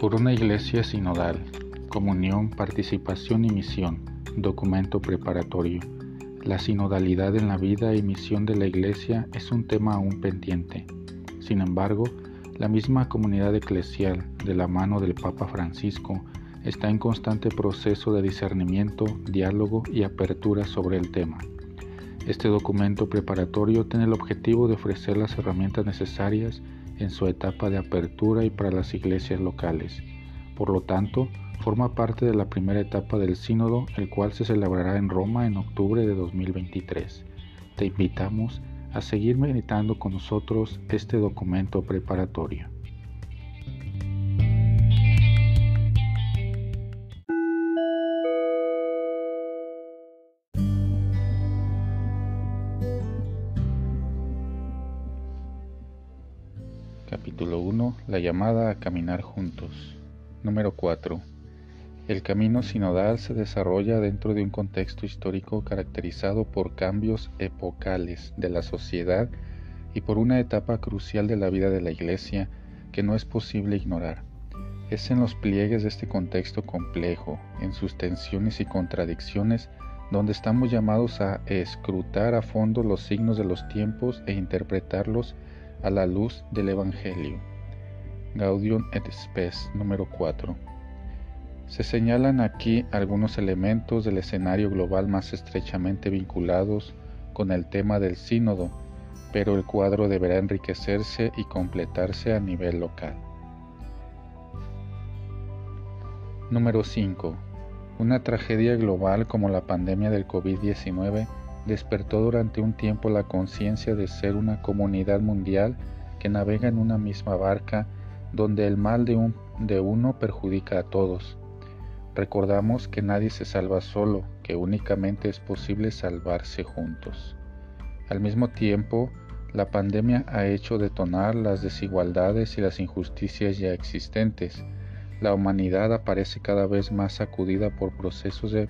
Por una iglesia sinodal, comunión, participación y misión, documento preparatorio. La sinodalidad en la vida y misión de la iglesia es un tema aún pendiente. Sin embargo, la misma comunidad eclesial, de la mano del Papa Francisco, está en constante proceso de discernimiento, diálogo y apertura sobre el tema. Este documento preparatorio tiene el objetivo de ofrecer las herramientas necesarias en su etapa de apertura y para las iglesias locales. Por lo tanto, forma parte de la primera etapa del sínodo, el cual se celebrará en Roma en octubre de 2023. Te invitamos a seguir meditando con nosotros este documento preparatorio. Capítulo 1. La llamada a caminar juntos. Número 4. El camino sinodal se desarrolla dentro de un contexto histórico caracterizado por cambios epocales de la sociedad y por una etapa crucial de la vida de la Iglesia que no es posible ignorar. Es en los pliegues de este contexto complejo, en sus tensiones y contradicciones, donde estamos llamados a escrutar a fondo los signos de los tiempos e interpretarlos a la luz del Evangelio. Gaudium et Spes número 4. Se señalan aquí algunos elementos del escenario global más estrechamente vinculados con el tema del sínodo, pero el cuadro deberá enriquecerse y completarse a nivel local. Número 5. Una tragedia global como la pandemia del COVID-19 despertó durante un tiempo la conciencia de ser una comunidad mundial que navega en una misma barca donde el mal de, un, de uno perjudica a todos. Recordamos que nadie se salva solo, que únicamente es posible salvarse juntos. Al mismo tiempo, la pandemia ha hecho detonar las desigualdades y las injusticias ya existentes. La humanidad aparece cada vez más sacudida por procesos de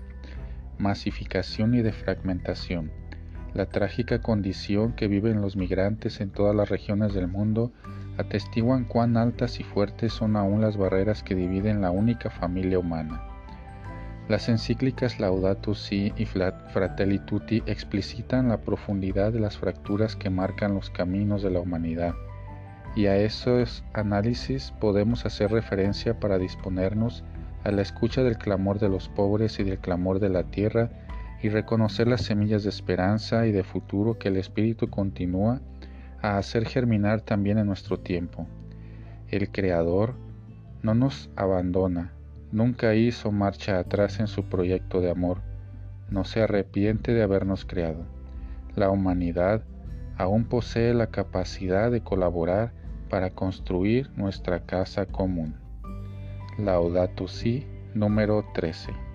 masificación y de fragmentación. La trágica condición que viven los migrantes en todas las regiones del mundo atestiguan cuán altas y fuertes son aún las barreras que dividen la única familia humana. Las encíclicas Laudato Si y Fratelli Tutti explicitan la profundidad de las fracturas que marcan los caminos de la humanidad, y a esos análisis podemos hacer referencia para disponernos a la escucha del clamor de los pobres y del clamor de la tierra y reconocer las semillas de esperanza y de futuro que el Espíritu continúa a hacer germinar también en nuestro tiempo. El Creador no nos abandona, nunca hizo marcha atrás en su proyecto de amor, no se arrepiente de habernos creado. La humanidad aún posee la capacidad de colaborar para construir nuestra casa común. Laudato Si número 13.